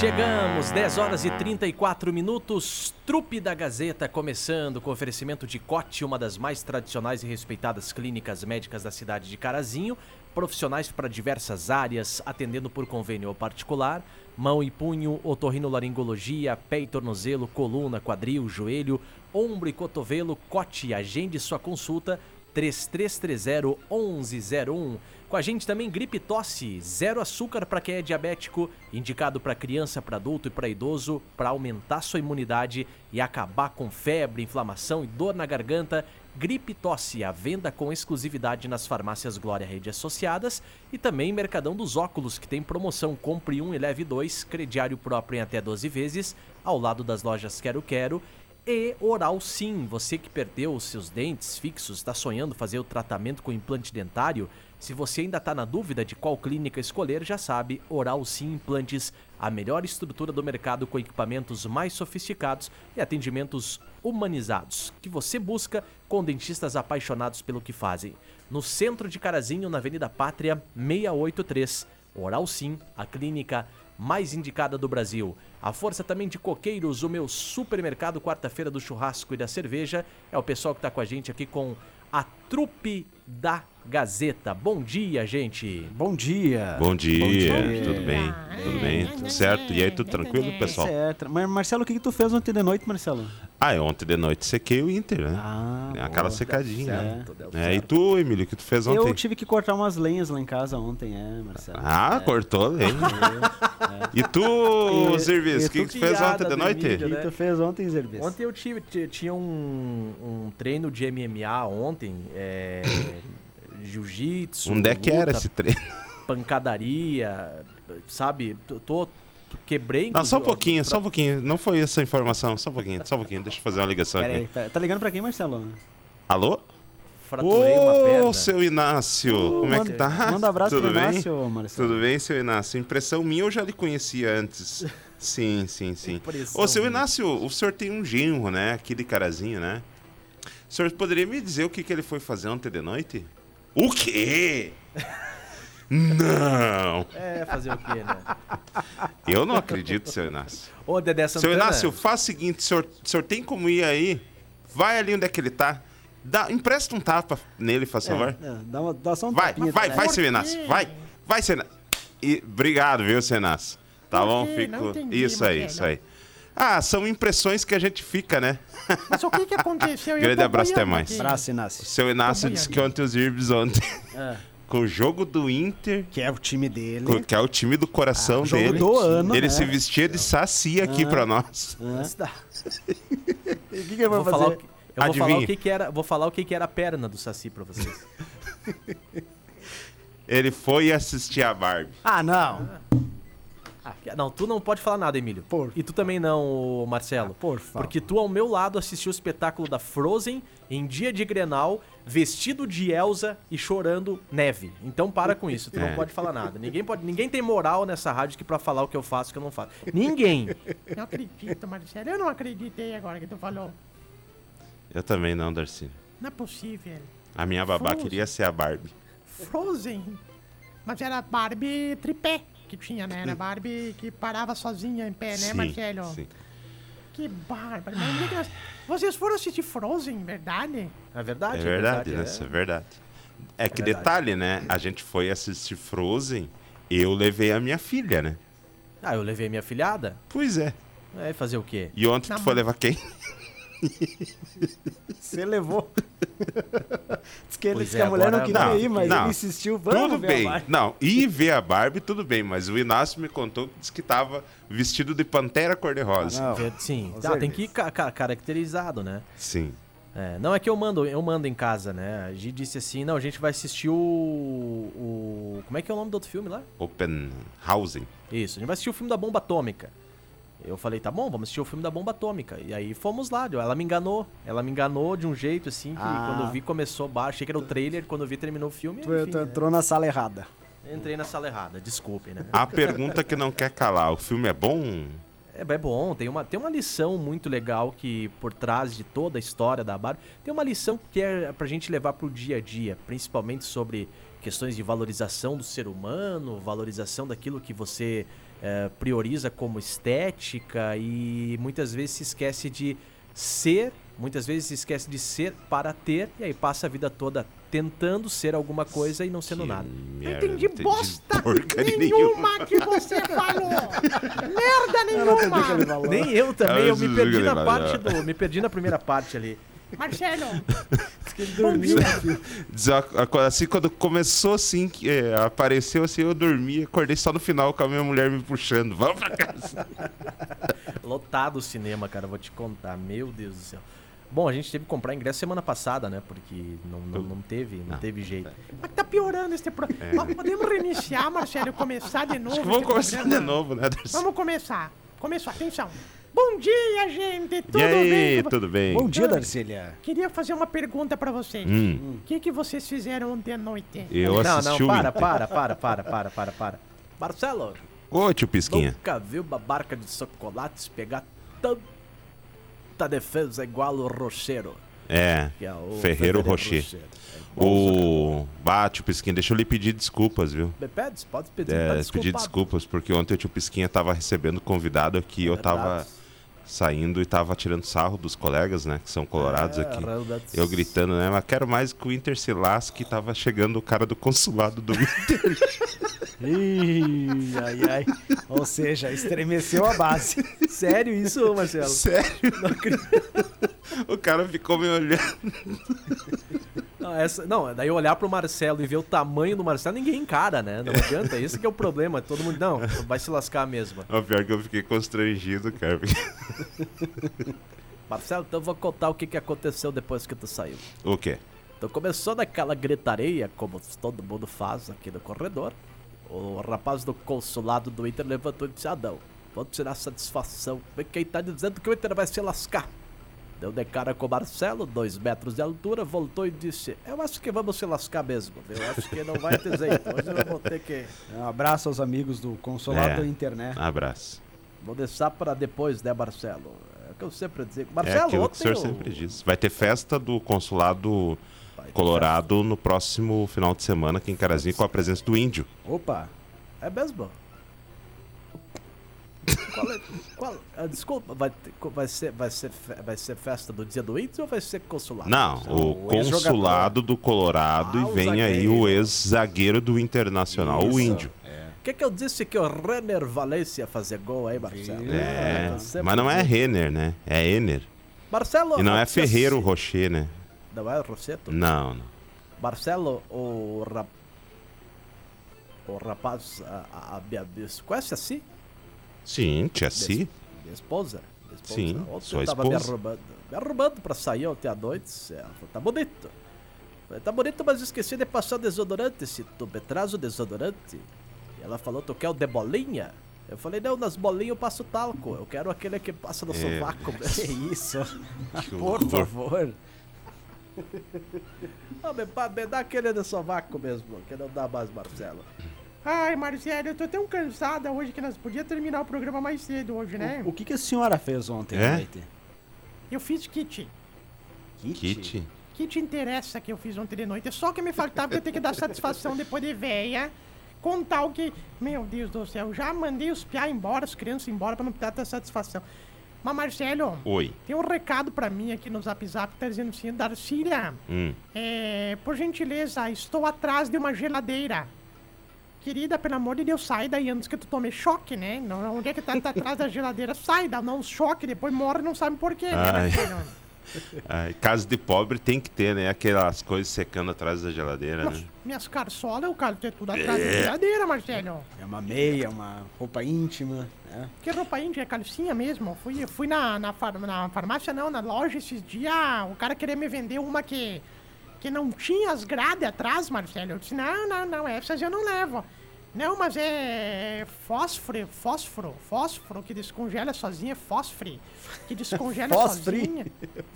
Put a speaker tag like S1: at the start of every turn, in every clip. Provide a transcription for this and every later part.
S1: Chegamos, 10 horas e 34 minutos. Trupe da Gazeta começando com oferecimento de Cote, uma das mais tradicionais e respeitadas clínicas médicas da cidade de Carazinho. Profissionais para diversas áreas, atendendo por convênio particular. Mão e punho, otorrinolaringologia, pé e tornozelo, coluna, quadril, joelho, ombro e cotovelo. Cote, agende sua consulta 3330 1101. Com a gente também gripe tosse, zero açúcar para quem é diabético, indicado para criança, para adulto e para idoso, para aumentar sua imunidade e acabar com febre, inflamação e dor na garganta. Gripe tosse, à venda com exclusividade nas farmácias Glória Rede Associadas e também Mercadão dos Óculos, que tem promoção Compre um e leve dois, crediário próprio em até 12 vezes, ao lado das lojas Quero Quero e Oral Sim. Você que perdeu os seus dentes fixos, está sonhando fazer o tratamento com implante dentário? Se você ainda está na dúvida de qual clínica escolher, já sabe, Oral Sim Implantes, a melhor estrutura do mercado com equipamentos mais sofisticados e atendimentos humanizados, que você busca com dentistas apaixonados pelo que fazem. No centro de Carazinho, na Avenida Pátria 683. Oral Sim, a clínica mais indicada do Brasil. A força também de Coqueiros, o meu supermercado quarta-feira do churrasco e da cerveja. É o pessoal que está com a gente aqui com a trupe da Gazeta. Bom dia, gente.
S2: Bom dia.
S3: Bom dia,
S2: Bom dia.
S3: tudo bem? Tudo bem? Tudo certo? E aí, tudo tranquilo, pessoal?
S2: Certo. Mas, Marcelo, o que, que tu fez ontem de noite, Marcelo?
S3: Ah, é, ontem de noite sequei o Inter, né?
S2: Ah,
S3: É Aquela
S2: boa.
S3: secadinha, né?
S2: Certo, deu
S3: É, e tu, Emílio, o que tu fez ontem?
S2: Eu tive que cortar umas lenhas lá em casa ontem, é, Marcelo.
S3: Ah, cortou, lenha. E tu, Zirvis, o que, que tu fez ontem de noite?
S1: Emílio,
S2: O que
S1: né?
S2: tu fez ontem, Zerbes?
S1: Ontem eu tive, tinha um, um treino de MMA ontem, é, jiu-jitsu,
S3: Onde é que era esse treino?
S1: pancadaria, sabe? Tô, tô- quebrei.
S3: Não, só um pouquinho,
S1: pra-
S3: só um pouquinho. Não foi essa informação, só um pouquinho, só um pouquinho. Deixa eu fazer uma ligação
S2: Pera aí,
S3: aqui.
S2: pera- tá ligando pra quem, Marcelo?
S3: Alô?
S1: Fraturei uma perna.
S3: Ô, seu Inácio, como é que tá?
S2: Manda abraço
S3: Tudo
S2: pro
S3: bem?
S2: Inácio, Marcelo.
S3: Tudo bem, seu Inácio? Impressão minha, eu já lhe conhecia antes. Sim, sim, sim.
S1: Impressão
S3: Ô, seu. Inácio, o senhor tem um genro, né? Aquele carazinho, né? O senhor poderia me dizer o que, que ele foi fazer ontem de noite? O quê? Não!
S1: É, fazer o quê, né?
S3: Eu não acredito, seu Inácio.
S1: Ô, Dedé
S3: Seu
S1: Santana.
S3: Inácio, faz o seguinte, o senhor, o senhor tem como ir aí? Vai ali onde é que ele tá. Dá, empresta um tapa nele, faz favor.
S2: É, dá, uma, dá só um
S3: Vai,
S2: tapinha,
S3: vai, vai, seu Inácio. Vai, vai, seu Inácio. E, obrigado, viu, seu Inácio. Tá bom? Fico... Isso aí, isso aí. Ah, são impressões que a gente fica, né?
S4: Mas o que que aconteceu? Eu
S3: Grande abraço, até mais.
S4: aqui.
S2: Abraço, Inácio.
S3: Seu Inácio disse que ontem os Irbs ontem,
S2: É,
S3: com o jogo do Inter,
S2: que é o time dele.
S3: co- que é o time do coração
S2: Ah, jogo
S3: dele.
S2: do ano,
S3: ele
S2: né?
S3: se vestia de saci aqui pra nós.
S2: É. O que, que
S1: Eu
S2: vai
S1: vou
S2: fazer?
S1: falar, o que, eu vou falar
S3: Adivinha.
S1: o que, que era, vou falar o que, que era a perna do Saci pra vocês.
S3: Ele foi assistir a Barbie.
S2: Ah, não.
S1: Ah, não, tu não pode falar nada, Emílio.
S2: Por-
S1: E tu também não, Marcelo.
S2: Ah, por favor.
S1: Porque tu ao meu lado assistiu o espetáculo da Frozen em dia de Grenal, vestido de Elsa e chorando neve. Então para com isso, tu
S3: É.
S1: não pode falar nada. Ninguém pode, ninguém tem moral nessa rádio que pra falar o que eu faço e o que eu não faço. Ninguém.
S4: Não acredito, Marcelo. Eu não acreditei agora que tu falou.
S3: Eu também não, Darcy.
S4: Não é possível.
S3: A minha babá
S4: Frozen.
S3: queria ser a Barbie.
S4: Frozen. Mas era Barbie tripé que tinha, né? Era Barbie que parava sozinha em pé, né,
S3: sim,
S4: Marcelo?
S3: sim.
S4: Que bárbaro. Mas é Vocês foram assistir Frozen, verdade?
S1: É verdade?
S3: É verdade, né?
S1: é.
S3: Isso é verdade. É que
S1: verdade.
S3: detalhe, né? A gente foi assistir Frozen, eu levei a minha filha, né?
S1: Ah, eu levei minha filhada.
S3: Pois é.
S1: É, fazer o quê?
S3: E ontem
S4: Na
S3: tu foi levar quem?
S2: Você levou. Diz que, ele,
S1: é,
S2: a mulher não queria
S3: Não,
S2: ir, mas
S3: não.
S2: ele insistiu. Vamos
S3: tudo
S2: ver
S3: bem.
S2: a Barbie.
S3: Não, ir ver a Barbie, tudo bem, mas o Inácio me contou que disse que tava vestido de pantera cor-de-rosa.
S1: Ver- Sim, ah, tem que ir ca- ca- caracterizado, né?
S3: Sim.
S1: É, não é que eu mando, eu mando em casa, né? A Gi disse assim, não, a gente vai assistir o, o... Como é que é o nome do outro filme lá?
S3: Open Housing.
S1: Isso, a gente vai assistir o filme da bomba atômica. Eu falei, tá bom, vamos assistir o filme da bomba atômica. E aí fomos lá, ela me enganou. Ela me enganou de um jeito assim que
S2: Ah.
S1: quando eu vi começou baixo. Achei que era o trailer, quando eu vi terminou o filme.
S2: Tu,
S1: enfim,
S2: tu
S1: né?
S2: entrou na sala errada.
S1: Entrei na sala errada, desculpe, né?
S3: A pergunta que não quer calar: o filme é bom?
S1: É, é bom, tem uma, tem uma lição muito legal que por trás de toda a história da Barbie, tem uma lição que é pra gente levar pro dia a dia, principalmente sobre questões de valorização do ser humano, valorização daquilo que você eh, prioriza como estética e muitas vezes se esquece de ser, muitas vezes se esquece de ser para ter e aí passa a vida toda tentando ser alguma coisa e não sendo
S3: Que
S1: nada.
S4: Não
S3: merda,
S4: entendi bosta nenhuma que você falou. Merda nenhuma.
S1: Nem eu também, eu me perdi na parte do, me perdi na primeira parte ali.
S4: Marcelo.
S3: Diz, Assim, quando começou assim, que, é, apareceu assim, eu dormi, acordei só no final com a minha mulher me puxando. Vamos pra casa.
S1: Lotado o cinema, cara, vou te contar. Meu Deus do céu. Bom, a gente teve que comprar ingresso semana passada, né? Porque não, não, não teve, não
S3: Não.
S1: teve jeito.
S4: mas tá piorando esse programa. Podemos reiniciar, Marcelo, começar de novo?
S3: Acho que vamos começar de
S4: programa?
S3: novo, né, Darcy?
S4: Vamos começar. Começou, atenção. Bom dia, gente. Tudo
S3: E aí,
S4: bem?
S3: tudo bem?
S2: Bom dia, Darcília.
S4: Queria fazer uma pergunta pra vocês.
S3: Hum,
S4: O que, que vocês fizeram ontem à noite?
S3: eu
S1: não,
S3: assisti
S1: não,
S3: o
S1: para,
S3: Inter.
S1: para, para, para, para, para, para. Marcelo,
S3: Ô, tio Pisquinha.
S1: nunca viu uma barca de chocolates pegar tanta defesa igual o Rocheiro.
S3: É,
S1: Que é o
S3: Ferreiro Rocher.
S1: É bom,
S3: O. Bate, o Pisquinha, deixa eu lhe pedir desculpas, viu?
S1: Me pede, pode pedir,
S3: É,
S1: tá
S3: pedir
S1: desculpado.
S3: desculpas, porque ontem o tio Pisquinha tava recebendo convidado aqui, eu tava
S1: Verdade.
S3: Saindo e tava tirando sarro dos colegas, né, que são colorados
S1: É,
S3: aqui. Eu gritando, né, mas quero mais que o Inter se lasque, tava chegando o cara do consulado do Inter.
S2: Ih, ai, ai. Ou seja, estremeceu a base.
S1: Sério isso, Marcelo?
S3: Sério? o cara ficou me olhando.
S1: Não, essa, não, daí eu olhar pro Marcelo e ver o tamanho do Marcelo, ninguém encara, né? Não adianta, esse que é o problema. Todo mundo, não, vai se lascar mesmo.
S3: O pior que eu fiquei constrangido, cara. porque-
S1: Marcelo, então eu vou contar o que, que aconteceu depois que tu saiu.
S3: O quê?
S1: Então começou naquela gritareia, como todo mundo faz aqui no corredor. O rapaz do consulado do Inter levantou e disse, ah não, vou tirar satisfação. Quem tá dizendo que o Inter vai se lascar. Deu de cara com o Marcelo, dois metros de altura, voltou e disse, eu acho que vamos se lascar mesmo, viu? Eu acho que não vai ter jeito, hoje eu vou ter que...
S2: Um abraço aos amigos do Consulado
S3: É.
S2: do Inter, né?
S3: Abraço.
S1: Vou deixar para depois, né, Marcelo? É o que eu sempre digo.
S3: é
S1: Marcelo,
S3: aquilo que o senhor
S1: eu-
S3: sempre diz. Vai ter festa do consulado colorado no próximo final de semana aqui em Carazinho com a presença do índio.
S2: Opa,
S1: É mesmo? Qual é, qual, ah, desculpa, vai, vai, ser, vai, ser, vai ser festa do dia do Índio ou vai ser consulado?
S3: Não, o,
S2: o ex-jogador.
S3: consulado do Colorado
S1: Ah,
S3: e
S1: o
S3: vem aí
S1: zagueiro.
S3: o ex-zagueiro do Internacional, o
S2: Isso.
S3: índio.
S1: O que, que eu disse que o Renner Valência ia fazer gol aí, Marcelo?
S3: É,
S1: sempre
S3: mas não é. Renner, né? É Ener.
S1: Marcelo.
S3: E não é Ferreiro
S1: assim-
S3: Rocher, né?
S1: Não é Rosseto?
S3: Não, não.
S1: Marcelo, o rap... O rapaz, a, a, a conhece assim?
S3: Sim, Si.
S1: Minha esposa? Minha esposa.
S3: Sim,
S1: Ontem
S3: sua
S1: eu tava me
S3: esposa.
S1: arrumando. Me arrumando pra sair ontem à noite. Ela falou, tá bonito. Falei, tá bonito, mas esqueci de passar o desodorante. Se tu me traz o desodorante. E ela falou, tu quer o de bolinha? Eu falei, não, nas bolinhas eu passo talco. Eu quero aquele que passa no
S3: É.
S1: sovaco.
S2: que isso?
S3: Que
S2: Por favor.
S1: Não, me, me dá aquele de sovaco mesmo, que não dá mais, Marcelo.
S4: Ai, Marcelo, eu tô tão cansada hoje que nós podíamos terminar o programa mais cedo hoje, né?
S2: O que, que a senhora fez ontem
S3: É?
S2: à noite?
S4: Eu fiz kit.
S3: Kit.
S4: Kit interessa que eu fiz ontem de noite. É só que me faltava que eu tenho que dar satisfação depois de véia. Contar o que. Meu Deus do céu, já mandei os piá embora, as crianças embora pra não precisar ter satisfação. Mas, Marcelo,
S3: Oi.
S4: tem um recado pra mim aqui no Zap Zap que tá dizendo assim: Darcília,
S3: Hum.
S4: é, por gentileza, estou atrás de uma geladeira. Querida, pelo amor de Deus, sai daí antes que tu tome choque, né? Não, onde é que tá, tá atrás da geladeira? Sai, dá não choque, depois morre e não sabe por quê, né,
S3: Ai.
S4: Marcelo?
S3: Ai, casa de pobre tem que ter, né? Aquelas coisas secando atrás da geladeira,
S4: Nossa,
S3: né?
S4: minhas carçolas, eu quero ter tudo atrás da geladeira, Marcelo.
S2: É uma meia, uma roupa íntima, né?
S4: Que roupa índia, é calcinha mesmo. Fui, fui na, na, far- na farmácia, não, na loja esses dias. O cara queria me vender uma que, que não tinha as grades atrás, Marcelo. Eu disse, não, não, não, essas eu não levo. Não, mas é fósforo, fósforo, fósforo que descongela sozinha, fósforo que descongela
S2: Fósforo?
S4: sozinha.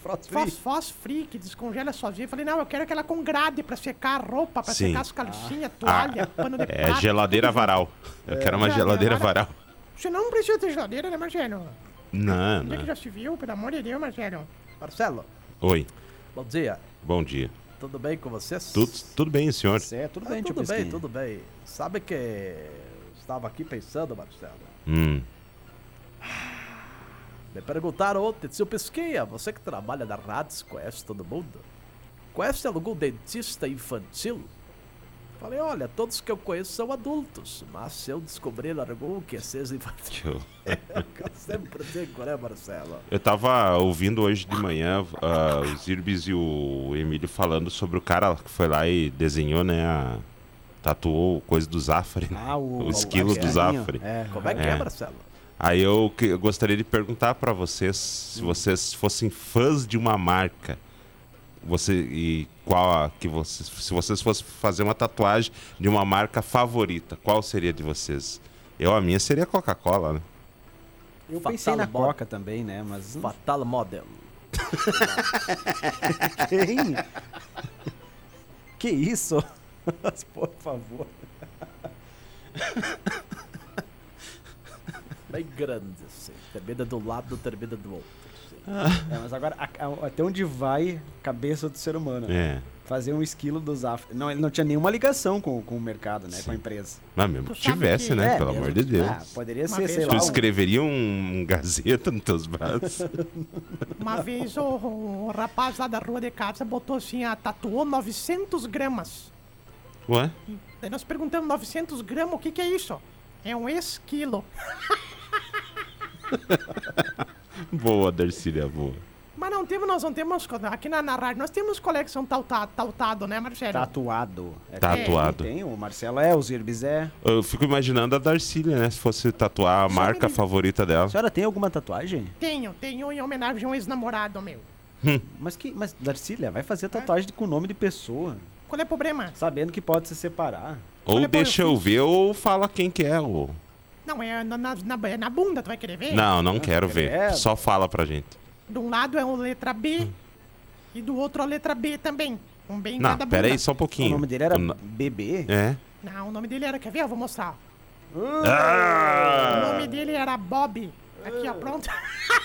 S2: Frost free.
S4: Fós, fósforo que descongela sozinha. Eu falei, não, eu quero aquela com grade pra secar a roupa, pra
S3: Sim.
S4: secar as calcinhas, toalha, pano de
S3: É
S4: prato.
S3: geladeira varal. Eu quero uma
S4: Geladeira
S3: geladeira varal.
S4: Você não precisa ter geladeira, né, Marcelo?
S3: Não,
S4: Onde é que
S3: não.
S4: já se viu, pelo amor de Deus, Marcelo?
S1: Marcelo,
S3: Oi,
S1: bom dia.
S3: bom dia.
S1: Tudo bem com vocês?
S3: Tudo, tudo bem, senhor?
S2: É, tudo
S1: Ah,
S2: bem,
S1: tudo bem,
S2: Pesquinha.
S1: tudo bem. Sabe que eu estava aqui pensando, Marcelo.
S3: Hum.
S1: Me perguntaram ontem, seu Pesquinha, você que trabalha na rádio, conhece todo mundo? Conhece algum dentista infantil? Falei, olha, todos que eu conheço são adultos, mas se eu descobrir algum que seja infantil, eu sempre digo, né, Marcelo?
S3: Eu tava ouvindo hoje de manhã ah, os Irbis e o Emílio falando sobre o cara que foi lá e desenhou, né? A, tatuou coisa do Zafre. né?
S2: Ah, o,
S3: o esquilo do. Zafre.
S2: É,
S1: Como é que é,
S3: É.
S1: Marcelo?
S3: Aí eu, que- eu gostaria de perguntar pra vocês se vocês fossem fãs de uma marca. Você e qual a que vocês, se vocês fossem fazer uma tatuagem de uma marca favorita, qual seria de vocês? Eu a minha seria Coca-Cola, né?
S2: Eu
S1: Fatal
S2: pensei na Coca também, né? Mas
S1: Fatal Model.
S2: tem. que isso? Por favor.
S1: Bem grande, assim. Termina do lado, termina do outro. Assim.
S2: É, mas agora, a- a- até onde vai a cabeça do ser humano?
S3: É.
S2: Fazer um esquilo do Zafre. Não, ele não tinha nenhuma ligação com, com o mercado, né? Com a empresa.
S3: Mas mesmo
S4: Tu
S3: que tivesse,
S4: que-
S3: né?
S2: É,
S3: Pelo
S2: mesmo.
S3: amor de Deus.
S2: Ah, poderia
S4: Uma
S2: ser, sei
S4: eu
S2: lá.
S3: Tu
S2: um-
S3: escreveria um gazeta nos teus braços?
S4: Uma vez o, o rapaz lá da rua de casa botou assim, ah, tatuou 900 gramas.
S3: Ué?
S4: Daí nós perguntamos, 900 gramas, o que que é isso? É um esquilo.
S3: Boa, Darcília, boa.
S4: Mas não temos, nós não temos, aqui na, na rádio, nós temos colegas que são tauta- tautado, né, Marcelo?
S2: Tatuado. É,
S3: Tatuado.
S2: Tem, o Marcelo é, os Irbis é.
S3: Eu fico imaginando a Darcília, né? Se fosse tatuar a
S4: Só
S3: marca
S4: me-
S3: favorita dela.
S2: A senhora tem alguma tatuagem?
S4: Tenho, tenho em homenagem a um ex-namorado meu.
S2: Mas que. Mas, Darcília, vai fazer tatuagem com o nome de pessoa.
S4: Qual é o problema?
S2: Sabendo que pode se separar.
S3: Ou
S4: pô,
S3: deixa
S4: eu
S3: ver ou fala quem que é. Ou...
S4: Não, é na, na, na, é na bunda, tu vai querer ver?
S3: Não, não quero ver.
S2: credo.
S3: Só fala pra gente.
S4: De um lado é uma letra B e do outro a letra B também. Um B em
S3: Não,
S4: cada
S3: pera
S4: bunda.
S3: aí só um
S2: O
S3: pouquinho.
S2: nome dele era
S3: O no-
S2: Bebê.
S3: É.
S4: Não, o nome dele era, quer ver? Eu vou mostrar. O
S3: Ah,
S4: nome dele era Bob. Aqui, ó, pronto.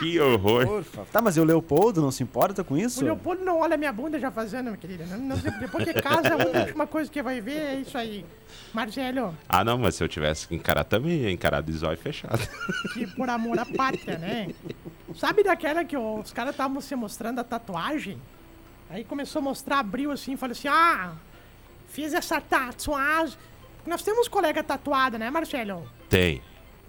S3: que horror.
S2: Tá, mas e o Leopoldo não se importa com isso?
S4: O Leopoldo não olha minha bunda já fazendo, minha querida. Não, não, depois que casa, a última coisa que vai ver é isso aí. Marcelo,
S3: Ah, não, mas se eu tivesse que encarar também, ia encarar de zóio fechado.
S4: que por amor à pátria, né? Sabe daquela que os caras estavam se mostrando a tatuagem? Aí começou a mostrar, abriu assim, falou assim: Ah, fiz essa tatuagem. Nós temos colega tatuada, né, Marcelo?
S3: Tem.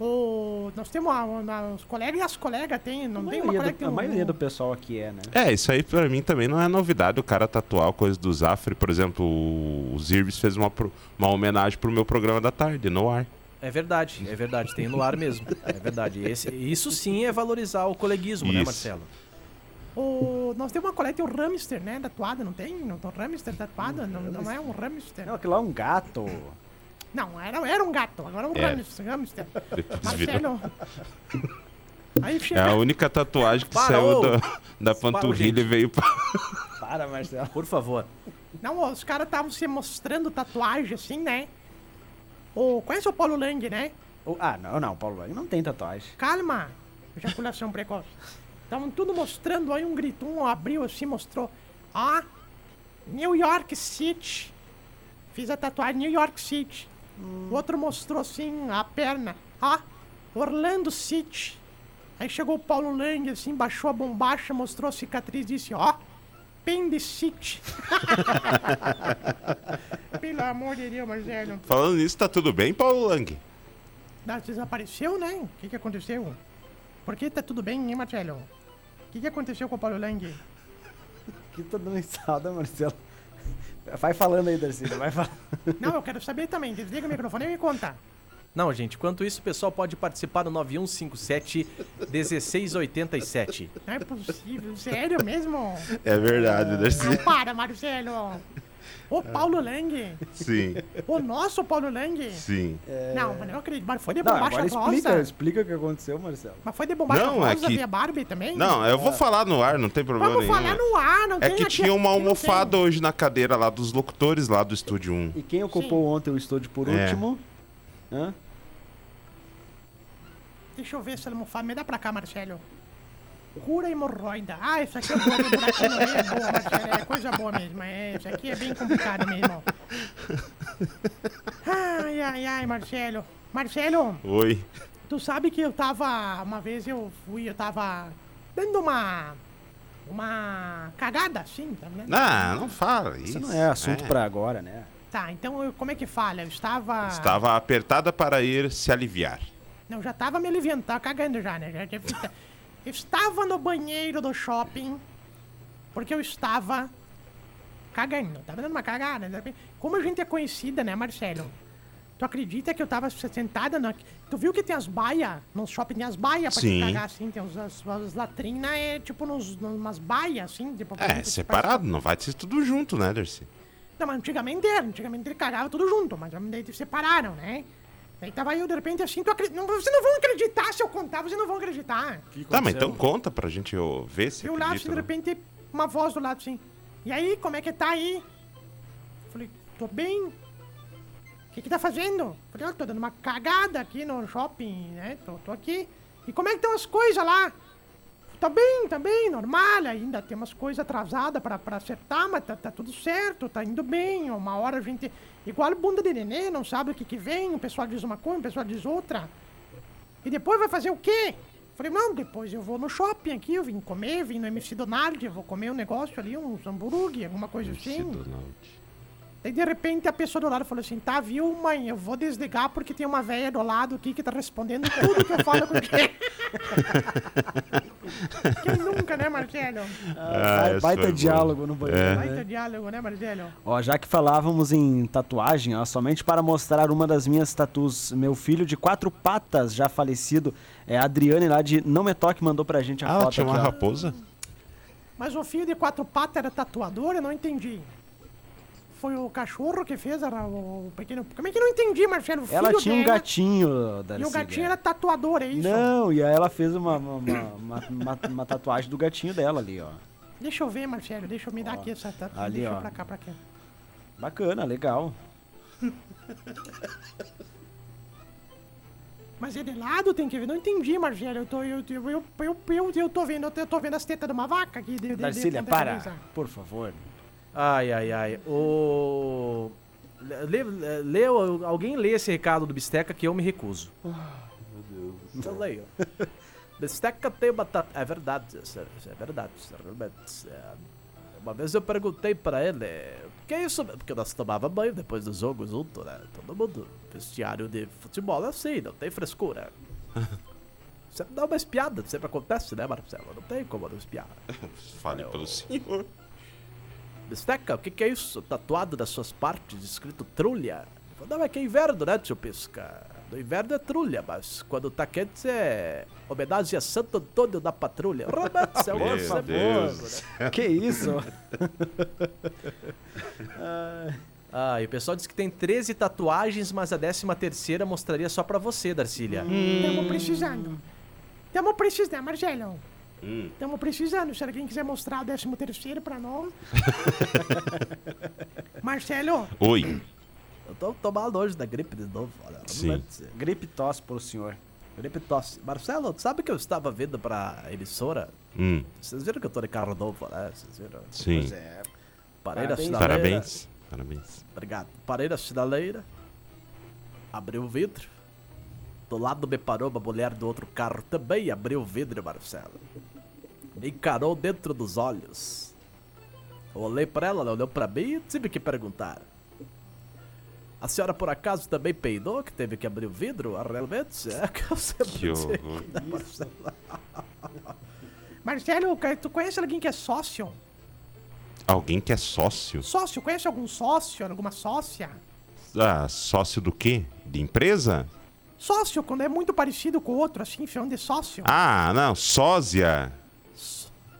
S4: O, nós temos a- a- os colegas e as colegas, tem, não
S2: A
S4: tem uma
S2: maioria,
S4: colega
S2: do,
S4: que
S2: a
S4: tem um-
S2: maioria do pessoal aqui é, né?
S3: É, isso aí pra mim também não é novidade o cara tatuar coisa do Zafre. Por exemplo, o Zirbis fez uma, uma homenagem pro meu programa da tarde, no ar.
S1: É verdade, é verdade, tem no ar mesmo. É verdade. Esse- isso sim é valorizar o coleguismo, né,
S3: Isso.
S1: Marcelo?
S4: O, nós temos uma coleta tem um hamster, né? Tatuado, não tem? Não tem um hamster tatuado? Não, não é um hamster.
S2: Não, aquilo lá é um gato.
S4: Não, era, era um gato, agora é um
S3: É.
S4: hamster. Marcelo. Aí
S3: É
S4: chega.
S3: a única tatuagem que
S1: Parou!
S3: saiu da, da panturrilha e veio pra.
S2: Para, Marcelo.
S1: Por favor.
S4: Não, os caras estavam se mostrando tatuagem assim, né? O, conhece o Paulo Lang, né?
S2: O- Ah, não, não, Paulo Lang não tem tatuagem.
S4: Calma, ejaculação precoce. Estavam tudo mostrando, aí um grito, um abriu assim, mostrou. Ó, New York City. Fiz a tatuagem New York City. O outro mostrou assim a perna. Ó, Orlando City. Aí chegou o Paulo Lang, assim, baixou a bombacha, mostrou a cicatriz e disse, ó, Pendicite. Pelo amor de Deus, Marcelo.
S3: Falando nisso, tá tudo bem, Paulo Lang?
S4: Ah, Desapareceu, né? O que, que aconteceu? Por que tá tudo bem, hein, Marcelo? O que, que aconteceu com o Paulo Lang?
S2: Que tá dando risada, Marcelo. Vai falando aí, Darcília, vai falando.
S4: Não, eu quero saber também. Desliga o microfone e me conta.
S1: Não, gente, enquanto isso, o pessoal pode participar no 9157 1687.
S4: Não é possível. Sério mesmo?
S3: É verdade, Darcy.
S4: Não, para, Marcelo. O Paulo Lang.
S3: Sim,
S4: O nosso Paulo Lang.
S3: sim.
S4: Não, mas não acredito. Mas foi de
S2: Não,
S4: bombacha
S2: agora explica,
S4: rosa.
S2: explica o que aconteceu, Marcelo.
S4: Mas foi de bombacha
S3: Não, é
S4: rosa
S3: que-
S4: via Barbie também?
S3: Não, eu vou falar no ar, não tem problema
S4: Vamos
S3: nenhum.
S4: falar no ar, não
S3: É
S4: tem
S3: que
S4: aqui-
S3: tinha uma almofada hoje na cadeira lá dos locutores lá do Estúdio 1.
S2: E quem ocupou ontem o estúdio por
S3: É.
S2: último? Hã?
S4: Deixa eu ver essa almofada. Me dá pra cá, Marcelo. Cura hemorroida. Ah, isso aqui é boa, buraquinho é boa, Marcelo. É coisa boa mesmo. É, isso aqui é bem complicado mesmo. Ai, ai, ai, Marcelo. Marcelo,
S3: Oi.
S4: tu sabe que eu tava. Uma vez eu fui, eu tava dando uma. Uma cagada assim, tá vendo?
S3: Ah, não fala isso.
S2: Isso não é assunto pra agora, né?
S4: Tá, então eu- como é que fala? Eu estava.
S3: Estava apertada para ir se aliviar.
S4: Não, já tava me aliviando, tava cagando já, né? Já, eu estava no banheiro do shopping porque eu estava cagando, tava dando uma cagada. Como a gente é conhecida, né, Marcelo? Tu acredita que eu tava sentada na... Tu viu que tem as baias? No shopping tem as baias pra te cagar, assim. Tem as, as latrinas, é tipo nos, umas baias, assim. Tipo,
S3: É,
S4: gente-
S3: separado, não vai ser tudo junto, né, Darcy?
S4: Não, mas antigamente era. Antigamente ele cagava tudo junto, mas daí eles separaram, né? Daí tava eu, de repente, assim, tu não, vocês não vão acreditar se eu contar, vocês não vão acreditar.
S3: Tá, mas então conta pra gente ver se
S4: E o lado, assim,
S3: acredita.
S4: de
S3: né?
S4: repente, uma voz do lado assim. E aí, como é que tá aí? Falei, tô bem. O que que tá fazendo? Falei, ó, tô dando uma cagada aqui no shopping, né? Tô, tô aqui. E como é que estão as coisas lá? Tá bem, tá bem, normal. Ainda tem umas coisas atrasadas pra, pra acertar, mas tá, tá tudo certo, tá indo bem. Uma hora a gente. Igual bunda de nenê, não sabe o que que vem. O pessoal diz uma coisa, o pessoal diz outra. E depois vai fazer o quê? Falei, não, depois eu vou no shopping aqui, eu vim comer, vim no MC Donald, eu vou comer um negócio ali, uns hambúrguer, alguma coisa
S3: Esse
S4: assim.
S3: Donald.
S4: Daí de repente a pessoa do lado falou assim, tá, viu, mãe, eu vou desligar porque tem uma velha do lado aqui que tá respondendo tudo que eu falo contigo. Quem nunca, né, Marcelo?
S3: Ah, essa
S2: baita
S3: boa.
S2: diálogo no banheiro.
S3: É.
S2: né?
S4: Baita diálogo, né, Marcelo?
S2: Ó, já que falávamos em tatuagem, ó, somente para mostrar uma das minhas tatus, meu filho de quatro patas, já falecido, é a Adriane lá de Não Me Toque, mandou pra gente a
S3: Ah,
S2: foto
S3: tinha uma
S2: aqui, ó.
S3: raposa?
S4: Mas o filho de quatro patas era tatuador? Eu não entendi. Foi o cachorro que fez era o pequeno... Como é que eu não entendi, Marcelo?
S2: Ela tinha um
S4: dela-
S2: gatinho,
S4: E o gatinho era tatuador, é isso?
S2: Não, e aí ela fez uma, uma, uma, uma- uma- tatuagem do gatinho dela ali, ó.
S4: Deixa eu ver, Marcelo, deixa eu me dar aqui essa tatu.
S2: ali,
S4: deixa
S2: ó.
S4: pra cá, pra cá.
S2: Bacana, legal.
S4: Mas é de lado, tem que ver. Não entendi, Marcelo. Eu tô, eu, eu, eu, eu, eu, tô vendo, eu tô vendo as tetas de uma vaca aqui. De, de, de
S2: Darcília,
S4: ponta
S2: para, por favor.
S1: Ai, ai, ai. O. Lê, lê, alguém lê esse recado do Bisteca que eu me recuso. Meu Deus. Eu leio. Bisteca tem batata. É verdade, é é verdade. é é. Uma vez eu perguntei pra ele, o que é isso? Porque nós tomava banho depois do jogo junto, né? Todo mundo, vestiário de futebol é assim, não tem frescura. Você dá uma espiada, sempre acontece, né, Marcelo? Não tem como não espiar.
S3: Fale pelo senhor.
S1: Bisteca, o que, que é isso? Tatuado nas suas partes, escrito trulha. Eu falei, Não, é que é inverno, né, tio Pisca? No inverno é trulha, mas quando tá quente é homenagem a Santo Antônio da Patrulha. Realmente, é um
S3: Meu
S1: lance
S3: Deus.
S1: né?
S2: Que isso?
S1: Ah, e o pessoal diz que tem 13 tatuagens, mas a 13 terceira mostraria só pra você, Darcília.
S4: Tamo precisando. Tamo precisando, Marcelo.
S3: Hum.
S4: Tamo precisando. Se alguém quiser mostrar o décimo terceiro pra nós. Marcelo,
S3: Oi.
S1: Eu tô tomando hoje da gripe de novo, olha.
S3: Sim.
S2: Gripe tosse pro senhor.
S1: Gripe tosse. Marcelo, sabe que eu estava vindo pra emissora?
S3: Hum,
S1: Vocês viram que eu tô de carro novo, né? Vocês viram?
S3: sim.
S2: é.
S1: Parei
S2: Parabéns.
S1: na sinaleira.
S3: Parabéns. Parabéns.
S1: Obrigado. Parei na sinaleira, abri o vidro. Do lado me parou uma mulher do outro carro, também abriu o vidro, Marcelo. Me encarou dentro dos olhos. Eu olhei pra ela, ela olhou pra mim e tive que perguntar. A senhora por acaso também peidou, que teve que abrir o vidro? Ah, Realmente? É que eu sempre
S3: Que horror.
S1: Marcelo,
S4: tu conhece alguém que é sócio?
S3: Alguém que é sócio?
S4: Sócio, conhece algum sócio, alguma sócia?
S3: Ah, sócio do quê? De empresa?
S4: Sócio, quando é muito parecido com o outro, assim, falando de sócio.
S3: Ah, não, sósia.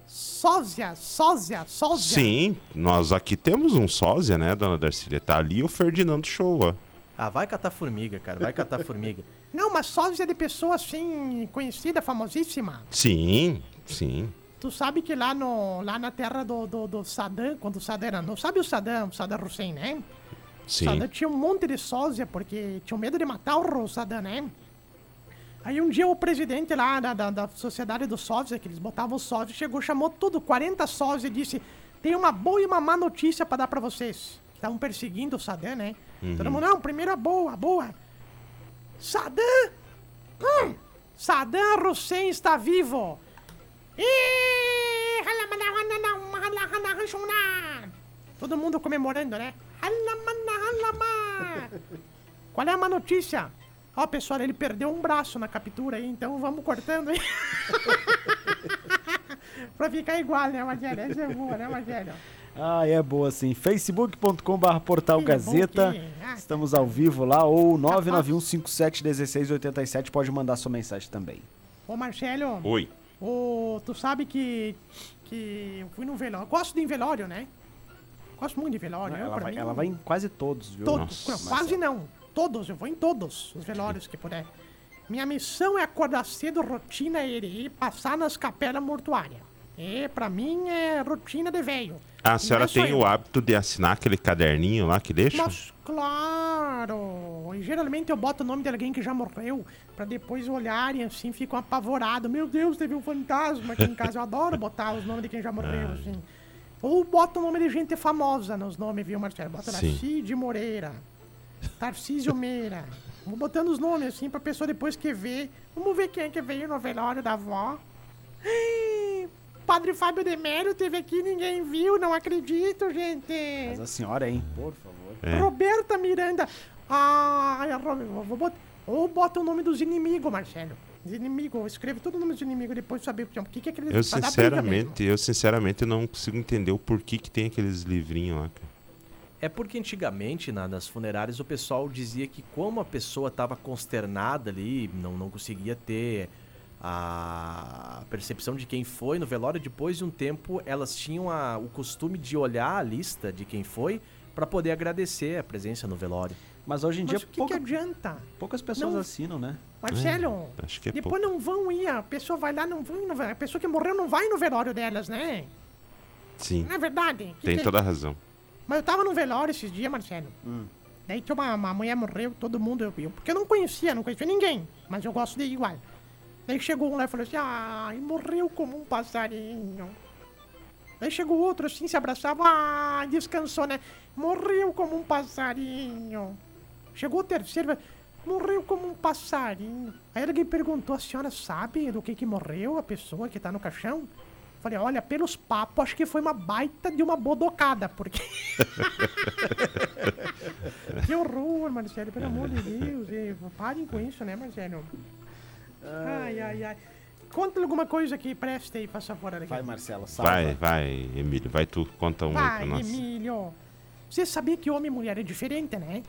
S4: sósia, sósia, sósia.
S3: Sim, nós aqui temos um sósia, né, dona Darcília? Tá ali o Ferdinando Show, ó.
S1: Ah, vai catar formiga, cara. Vai catar formiga.
S4: Não, mas sósia de pessoa assim, conhecida, famosíssima.
S3: Sim, sim.
S4: Tu sabe que lá, no, lá na terra do, do, do Saddam, quando o Saddam era. Não sabe o Saddam, o Saddam Hussein, né?
S3: Sim.
S4: Saddam tinha um monte de sósia, porque tinha medo de matar o Saddam, né? Aí um dia o presidente lá da, da, da sociedade dos sósias, que eles botavam os sósias, chegou, chamou tudo, 40 sósias e disse: Tem uma boa e uma má notícia pra dar pra vocês. Estavam perseguindo o Saddam, né? Todo mundo, não, primeiro a boa, a boa. Saddam! Hum, Saddam Hussein está vivo! Todo mundo comemorando, né? Qual é a má notícia? Ó, pessoal, ele perdeu um braço na captura aí, então vamos cortando aí. pra ficar igual, né, Magério? Essa é boa, né, Magério?
S2: Ah, é boa sim. facebook.com.br portal Gazeta.
S4: ah,
S2: Estamos ao vivo lá. Ou 991571687. Pode mandar sua mensagem também.
S4: Ô, Marcelo,
S3: Oi.
S4: ô, tu sabe que, que eu fui num velório. Gosto de ir em velório, né? Gosto muito de velório. eu,
S2: Ela vai,
S4: mim,
S2: ela vai em quase todos, viu?
S4: Todos,
S3: Nossa.
S4: não, quase não. Todos, eu vou em todos os velórios que puder. Minha missão é acordar cedo, rotina e passar nas capelas mortuárias. E pra mim é rotina de velho.
S3: A
S4: Não
S3: senhora
S4: é
S3: tem
S4: eu.
S3: o hábito de assinar aquele caderninho lá que deixa?
S4: Mas claro! E geralmente eu boto o nome de alguém que já morreu, pra depois olharem assim, ficam apavorados. Meu Deus, teve um fantasma aqui em casa. Eu adoro botar os nomes de quem já morreu, assim. Ou boto o nome de gente famosa nos nomes, viu, Marcelo? Bota. Cid Moreira, Tarcísio Meira. Vou botando os nomes assim pra pessoa depois que vê. Vamos ver quem é que veio no velório da avó. Padre Fábio Demélio teve aqui, ninguém viu, não acredito, gente.
S2: Mas a senhora, hein? Por favor.
S3: É.
S4: Roberta Miranda. Ai, a Ro- vou bot- Ou bota o nome dos inimigos, Marcelo. Os inimigos, escreve todo o nome dos inimigos depois saber o que, que é aquele
S3: Eu sinceramente, eu sinceramente não consigo entender o porquê que tem aqueles livrinhos lá, cara.
S1: É porque antigamente, na- nas funerárias, o pessoal dizia que como a pessoa estava consternada ali, não, não conseguia ter a percepção de quem foi no velório, depois de um tempo elas tinham a- o costume de olhar a lista de quem foi para poder agradecer a presença no velório.
S2: Mas hoje em dia
S4: Mas o que,
S2: pouca-
S4: que adianta?
S2: poucas pessoas
S4: Não.
S2: assinam, né?
S4: Marcelo,
S3: acho que é
S4: depois não vão ir, a pessoa vai lá, não vai no velório. A pessoa que morreu não vai no velório delas, né?
S3: Sim,
S4: Não é verdade? Que
S3: tem
S4: que-
S3: toda a razão.
S4: Mas eu tava num velório esses dias, Marcelo. Daí tinha uma, uma mulher morreu, todo mundo, eu, eu- porque eu não conhecia, não conhecia ninguém, mas eu gosto de ir igual. Daí chegou um lá e falou assim, ai, morreu como um passarinho. Daí chegou outro assim, se abraçava, ah, descansou, né? Morreu como um passarinho. Chegou o terceiro, morreu como um passarinho. Aí alguém perguntou, a senhora sabe do que que morreu a pessoa que tá no caixão? Falei, olha, pelos papos, acho que foi uma baita de uma bodocada, porque... que horror, Marcelo, pelo amor de Deus. e Parem com isso, né, Marcelo? Ai, ai, ai. Conta alguma coisa que preste aí, faça fora daqui.
S2: Vai, Marcelo, salva.
S3: Vai, vai, Emílio, vai tu, conta um aí
S4: Vai,
S3: pra nós.
S4: Emílio. Você sabia que homem e mulher é diferente, né?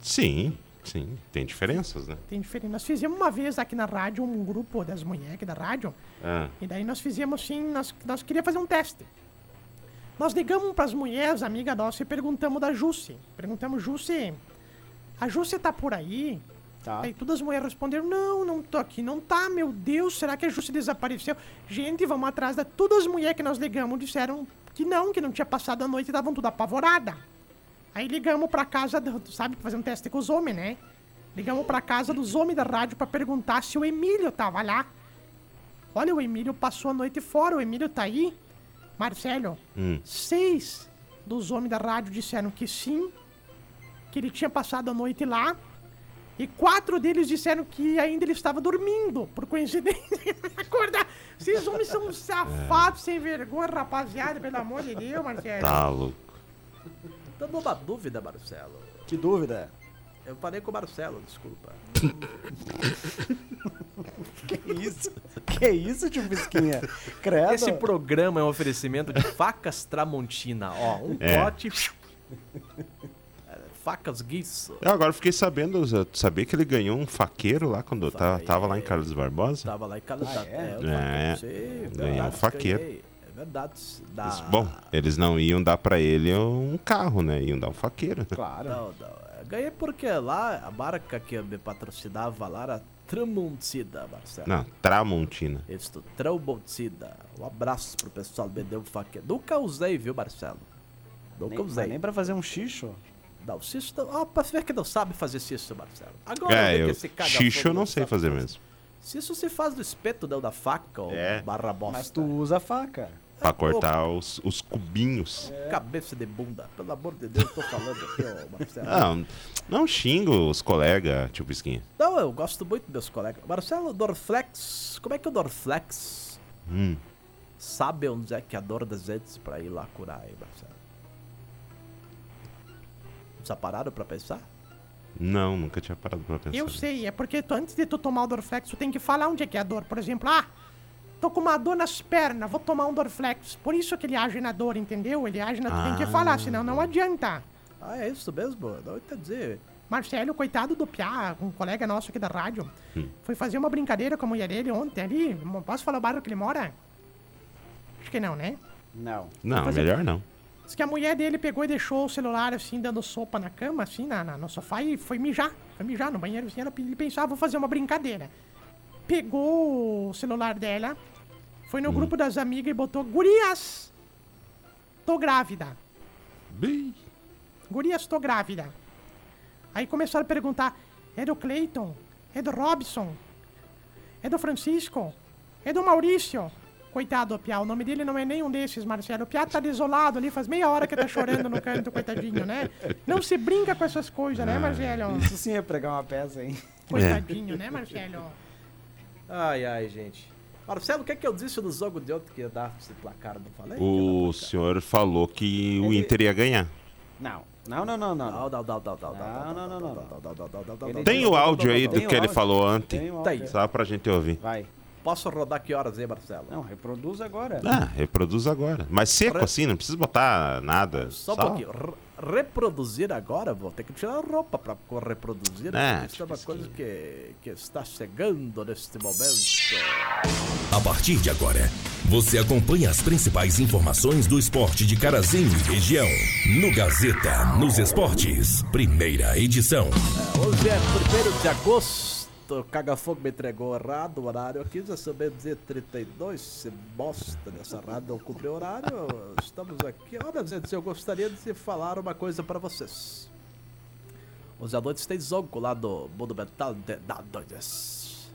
S3: Sim, sim, tem diferenças, né?
S4: Tem diferença. Nós fizemos uma vez aqui na rádio, um grupo das mulheres aqui da rádio,
S3: Ah,
S4: e daí nós fizemos assim, nós, nós queríamos fazer um teste. Nós ligamos pras mulheres, amiga nossa, e perguntamos da Jusce. Perguntamos, Jusce, a Jusce tá por aí?
S2: Tá.
S4: Aí todas as mulheres responderam, não, não tô aqui, não tá, meu Deus, será que a Jusce desapareceu? Gente, vamos atrás da... Todas as mulheres que nós ligamos disseram que não, que não tinha passado a noite e estavam tudo apavorada. Aí ligamos pra casa, do, sabe, fazer um teste com os homens, né? Ligamos pra casa dos homens da rádio pra perguntar se o Emílio tava lá. Olha, o Emílio passou a noite fora, o Emílio tá aí. Marcelo,
S3: hum,
S4: seis dos homens da rádio disseram que sim, que ele tinha passado a noite lá. E quatro deles disseram que ainda ele estava dormindo, por coincidência. Acordar. Esses homens são safados, sem vergonha, rapaziada, pelo amor de Deus, Marcelo.
S3: tá louco.
S1: Dando uma dúvida, Marcelo.
S2: Que dúvida.
S1: Eu parei com o Marcelo, desculpa.
S2: Que isso? que isso, tio Pisquinha? Credo.
S1: Esse programa é um oferecimento de facas Tramontina. Ó, um
S3: É.
S1: pote. É, Facas Guiço.
S3: Eu agora fiquei sabendo, eu sabia que ele ganhou um faqueiro lá quando tá-
S1: Vai,
S3: tava lá
S1: é.
S3: em Carlos Barbosa?
S1: Tava lá em Calutá.
S2: Ah, é?
S1: eu
S3: É,
S1: sei,
S3: ganhou um
S1: verdade,
S3: faqueiro.
S1: ganhei. Verdade.
S3: Mas, Bom, eles não iam dar pra ele um carro, né? Iam dar um faqueiro.
S2: Claro.
S1: Não, não. é, Ganhei porque lá a marca que me patrocinava lá era Tramontida, Marcelo.
S3: Não, Tramontina.
S1: Isto, Tramontida. Um abraço pro pessoal que me deu um faqueiro. Nunca usei, viu, Marcelo? Nunca
S2: Nem,
S1: usei.
S2: nem pra fazer um xixo.
S1: Não, cisto. Ó, pra ver que não sabe fazer cisto, Marcelo. Agora
S3: É, eu,
S1: esse caga
S3: xixo
S1: fogo
S3: eu não sei
S1: sabe
S3: fazer mesmo.
S1: Cisto se faz do espeto, não da faca, ou
S3: É.
S1: barra bosta.
S2: Mas tu usa a faca.
S3: Pra cortar os, os cubinhos.
S1: Cabeça de bunda. Pelo amor de Deus, tô falando aqui, ó, Marcelo.
S3: Não, não xingo os colegas, tio Pisquinha.
S1: Não, eu gosto muito dos meus colegas. Marcelo, Dorflex, como é que o Dorflex
S3: Hum.
S1: sabe onde é que é a dor das dentes pra ir lá curar aí, Marcelo? Já pararam pra pensar?
S3: Não, nunca tinha parado pra pensar.
S4: Eu sei, é porque tu, antes de tu tomar o Dorflex, tu tem que falar onde é que é a dor. Por exemplo, ah, tô com uma dor nas pernas, vou tomar um Dorflex. Por isso que ele age na dor, entendeu? Ele age na... Tu tem que falar, senão não adianta.
S1: Ah, é isso mesmo? Não entendi.
S4: Marcelo, coitado do Piá, um colega nosso aqui da rádio, foi fazer uma brincadeira com a mulher dele ontem ali. Posso falar o bairro que ele mora? Acho que não, né?
S2: Não.
S3: Não,
S4: fazer-
S3: melhor não.
S4: Diz que a mulher dele pegou e deixou o celular assim, dando sopa na cama, assim, na, na- no sofá e foi mijar. Foi mijar no banheiro, assim. Ela, ele pensava, vou fazer uma brincadeira. Pegou o celular dela, foi no grupo das amigas e botou: Gurias! Tô grávida.
S3: Bi.
S4: Gurias, tô grávida. Aí começaram a perguntar: é do Cleiton? É do Robson? É do Francisco? É do Maurício? Coitado do Piá, o nome dele não é nenhum desses, Marcelo. O Piá tá desolado ali, faz meia hora que tá chorando no canto, coitadinho, né? Não se brinca com essas coisas, né, Marcelo?
S2: Isso sim é pregar uma peça, hein?
S4: Coitadinho, né, Marcelo?
S1: Ai, ai, gente. Marcelo, o que é que eu disse no jogo de ontem que ia dar esse placar? Não falei?
S3: O senhor falou que o Inter ia ganhar.
S2: Não. Não, não, não, não.
S1: Não, não, não, não.
S3: Tem o áudio aí do que ele falou ontem.
S2: Tem.
S3: Só pra gente ouvir.
S2: Vai.
S1: Posso rodar que horas, hein, Marcelo?
S2: Não, reproduz agora.
S3: Ah, reproduz agora. Mas seco assim, não precisa botar nada.
S1: Só um pouquinho. Re- reproduzir agora, vou ter que tirar a roupa pra co- reproduzir.
S3: É,
S1: porque isso é uma coisa que, que está chegando neste momento.
S5: A partir de agora, você acompanha as principais informações do esporte de Carazinho e região. No Gazeta, nos esportes, primeira edição.
S1: Hoje é 1 de agosto. O Caga-Fogo me entregou errado o horário aqui, já são meio-dia 32. Se bosta nessa rádio não cumpre o horário. Estamos aqui. Olha, gente, eu gostaria de falar uma coisa pra vocês. Hoje à noite tem jogo lá do Monumental de Nunes.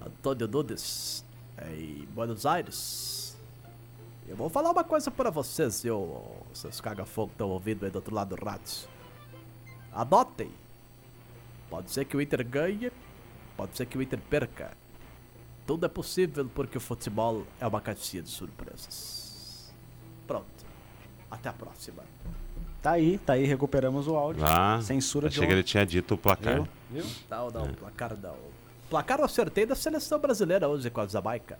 S1: Antônio Nunes, em Buenos Aires. Eu vou falar uma coisa pra vocês, viu, seus caga-fogo estão ouvindo aí do outro lado do rádio. Anotem. Pode ser que o Inter ganhe, pode ser que o Inter perca. Tudo é possível porque o futebol é uma caixinha de surpresas. Pronto. Até a próxima.
S2: Tá aí, tá aí, recuperamos o áudio.
S3: Ah,
S2: Censura de
S3: achei que ele tinha dito o placar.
S2: Viu? Viu?
S1: Não, não, placar não. Placar eu acertei da seleção brasileira hoje com a Jamaica.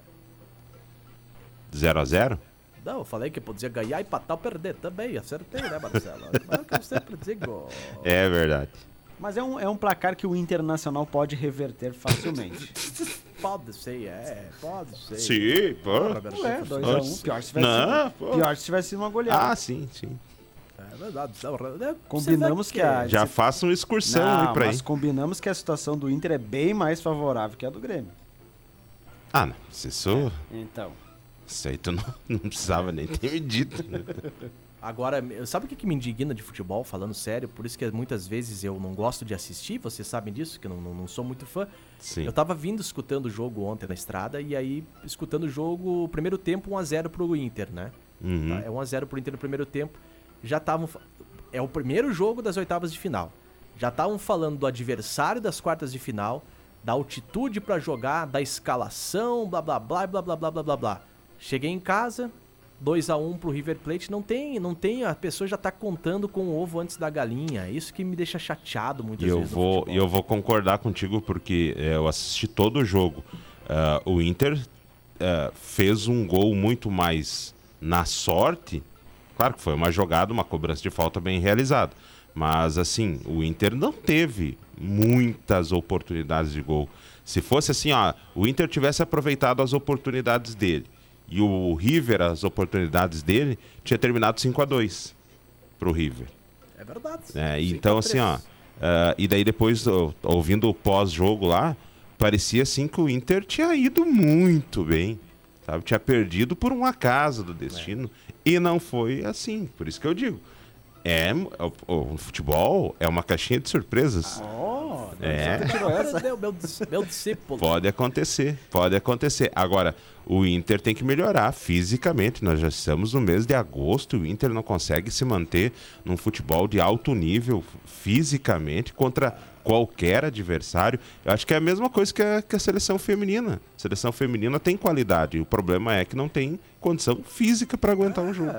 S3: 0 a 0
S1: Não, eu falei que podia ganhar, empatar ou perder também. Acertei, né, Marcelo? Mas é o que eu sempre digo.
S3: É verdade.
S2: Mas é um, é um placar que o Internacional pode reverter facilmente.
S1: Pode ser, é, pode ser.
S3: Sim, pô.
S1: Deus.
S2: 2x1.
S3: Nossa.
S2: pior se tivesse
S3: Não,
S2: sido, pior se tivesse sido uma goleada.
S3: Ah, sim, sim.
S1: É verdade. Né,
S2: Combinamos que a-
S3: Já faça uma excursão
S2: Não,
S3: aí pra
S2: mas
S3: aí.
S2: combinamos que a situação do Inter é bem mais favorável que a do Grêmio.
S3: Ah, não. Se Isso,
S2: Então,
S3: isso aí tu não, não precisava nem ter me dito.
S1: Agora, sabe o que, que me indigna de futebol, falando sério? Por isso que muitas vezes eu não gosto de assistir, vocês sabem disso, que eu não, não, não sou muito fã.
S3: Sim.
S1: Eu tava vindo escutando o jogo ontem na estrada, e aí, escutando o jogo, o primeiro tempo 1x0 pro Inter, né?
S3: Uhum.
S1: Tá? É 1x0 pro Inter no primeiro tempo. Já estavam. É o primeiro jogo das oitavas de final. Já estavam falando do adversário das quartas de final, da altitude pra jogar, da escalação, blá blá blá blá blá blá blá blá blá. Cheguei em casa, 2 a 1 pro River Plate, não tem, não tem, a pessoa já tá contando com o ovo antes da galinha. Isso que me deixa chateado muitas
S3: E eu
S1: vezes. no
S3: vou, e eu vou concordar contigo porque é, eu assisti todo o jogo. Ah, o Inter ah, fez um gol muito mais na sorte. Claro que foi uma jogada, uma cobrança de falta bem realizada. Mas assim, o Inter não teve muitas oportunidades de gol. Se fosse assim, ó, o Inter tivesse aproveitado as oportunidades dele E o River, as oportunidades dele, tinha terminado 5 a 2 pro River.
S1: É verdade.
S3: É, então, assim, ó. ah, e daí depois, ouvindo o pós-jogo lá, parecia assim que o Inter tinha ido muito bem. Sabe? Tinha perdido por um acaso do destino. E não foi assim. Por isso que eu digo. É, o, o futebol é uma caixinha de surpresas.
S2: Oh,
S3: É.
S1: Meu, meu, meu discípulo.
S3: Pode acontecer, pode acontecer. Agora, o Inter tem que melhorar fisicamente. Nós já estamos no mês de agosto e o Inter não consegue se manter num futebol de alto nível fisicamente contra qualquer adversário. Eu acho que é a mesma coisa que a, que a seleção feminina. A seleção feminina tem qualidade. O problema é que não tem condição física para aguentar um jogo.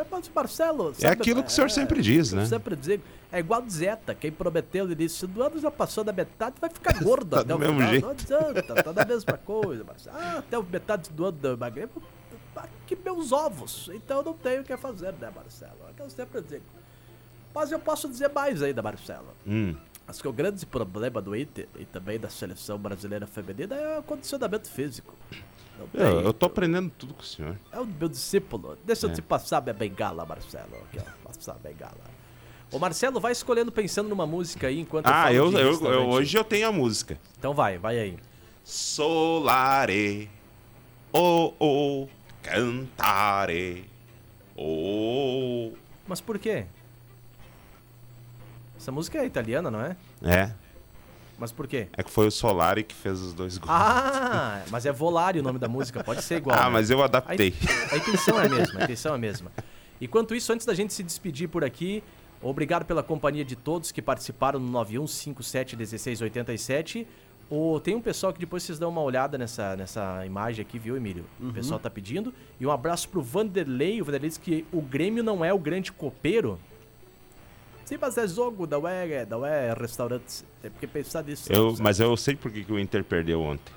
S1: É, Marcelo,
S3: É aquilo que o senhor sempre diz, né?
S1: Eu sempre digo. É igual Zeta, quem prometeu no início do ano já passou da metade vai ficar gordo
S3: Tá
S1: até
S3: do
S1: o
S3: mesmo
S1: final.
S3: jeito.
S1: Não adianta, tá da mesma coisa, Marcelo. Ah, até o metade do ano do emagreço. Que meus ovos. Então eu não tenho o que fazer, né, Marcelo? É o que eu sempre digo. Mas eu posso dizer mais ainda, Marcelo.
S3: Hum.
S1: Acho que o grande problema do Inter e também da seleção brasileira feminina é o condicionamento físico. Tem.
S3: Eu, eu tô aprendendo tudo com o senhor.
S1: É o meu discípulo. Deixa
S3: É.
S1: eu te passar minha bengala, Marcelo. Aqui, ó. Passar a bengala. O Marcelo vai escolhendo pensando numa música aí enquanto
S3: Ah,
S1: falo
S3: eu,
S1: de
S3: eu, eu-
S1: restaurante.
S3: hoje eu tenho a música.
S1: Então vai, vai aí.
S3: Solare, oh oh, cantare, oh.
S1: Mas por quê? Essa música é italiana, não é?
S3: É,
S1: Mas por quê?
S3: é que foi o Solari que fez os dois gols.
S1: Ah, mas é Volare o nome da música, pode ser igual.
S3: Ah,
S1: né?
S3: mas eu
S1: A,
S3: adaptei.
S1: a intenção é a mesma, a intenção é a mesma. Enquanto isso, antes da gente se despedir por aqui, obrigado pela companhia de todos que participaram no 91571687. O, tem um pessoal que depois vocês dão uma olhada nessa, nessa imagem aqui, viu, Emílio? O pessoal tá pedindo. E um abraço pro Vanderlei. O Vanderlei disse que o Grêmio não é o grande copeiro. Sim, mas é jogo, não é, não é restaurante. Tem que pensar nisso.
S3: Eu, mas eu sei por que o Inter perdeu ontem.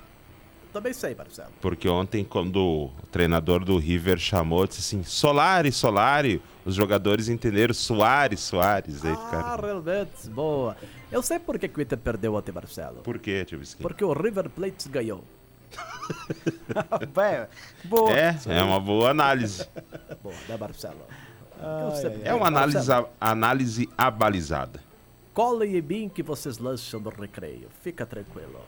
S1: Também sei, Marcelo.
S3: Porque ontem, quando o treinador do River chamou, disse assim: Solari, Solari. Os jogadores entenderam Soares, Soares. Aí
S1: Ah,
S3: ficaram.
S1: realmente, boa. Eu sei por que, o Inter perdeu ontem, Marcelo.
S3: Por quê, tio Bisquinho?
S1: Porque o River Plate ganhou.
S2: Vé, boa.
S3: É, é uma boa análise.
S1: Boa, né, Marcelo? Sempre-
S3: É uma análise, a- análise abalizada.
S1: Colhem em mim que vocês lançam no recreio. Fica tranquilo.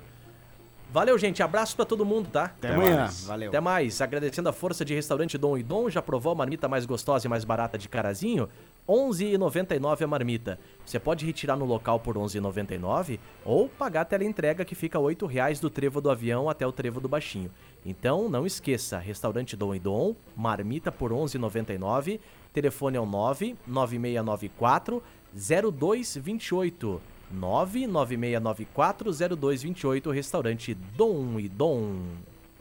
S1: Valeu, gente. Abraço pra todo mundo, tá?
S2: Até
S3: Até
S2: amanhã.
S3: mais.
S2: Valeu.
S1: Até mais. Agradecendo a força de restaurante Dom e Dom. Já provou a marmita mais gostosa e mais barata de Carazinho? R$ 11,99 a marmita. Você pode retirar no local por R$ 11,99 ou pagar a tela entrega que fica 8 reais do trevo do avião até o trevo do baixinho. Então, não esqueça, restaurante Dom e Dom, marmita por R$ 11,99. Telefone é o 99694 0228. 99694 0228, restaurante Dom e Dom.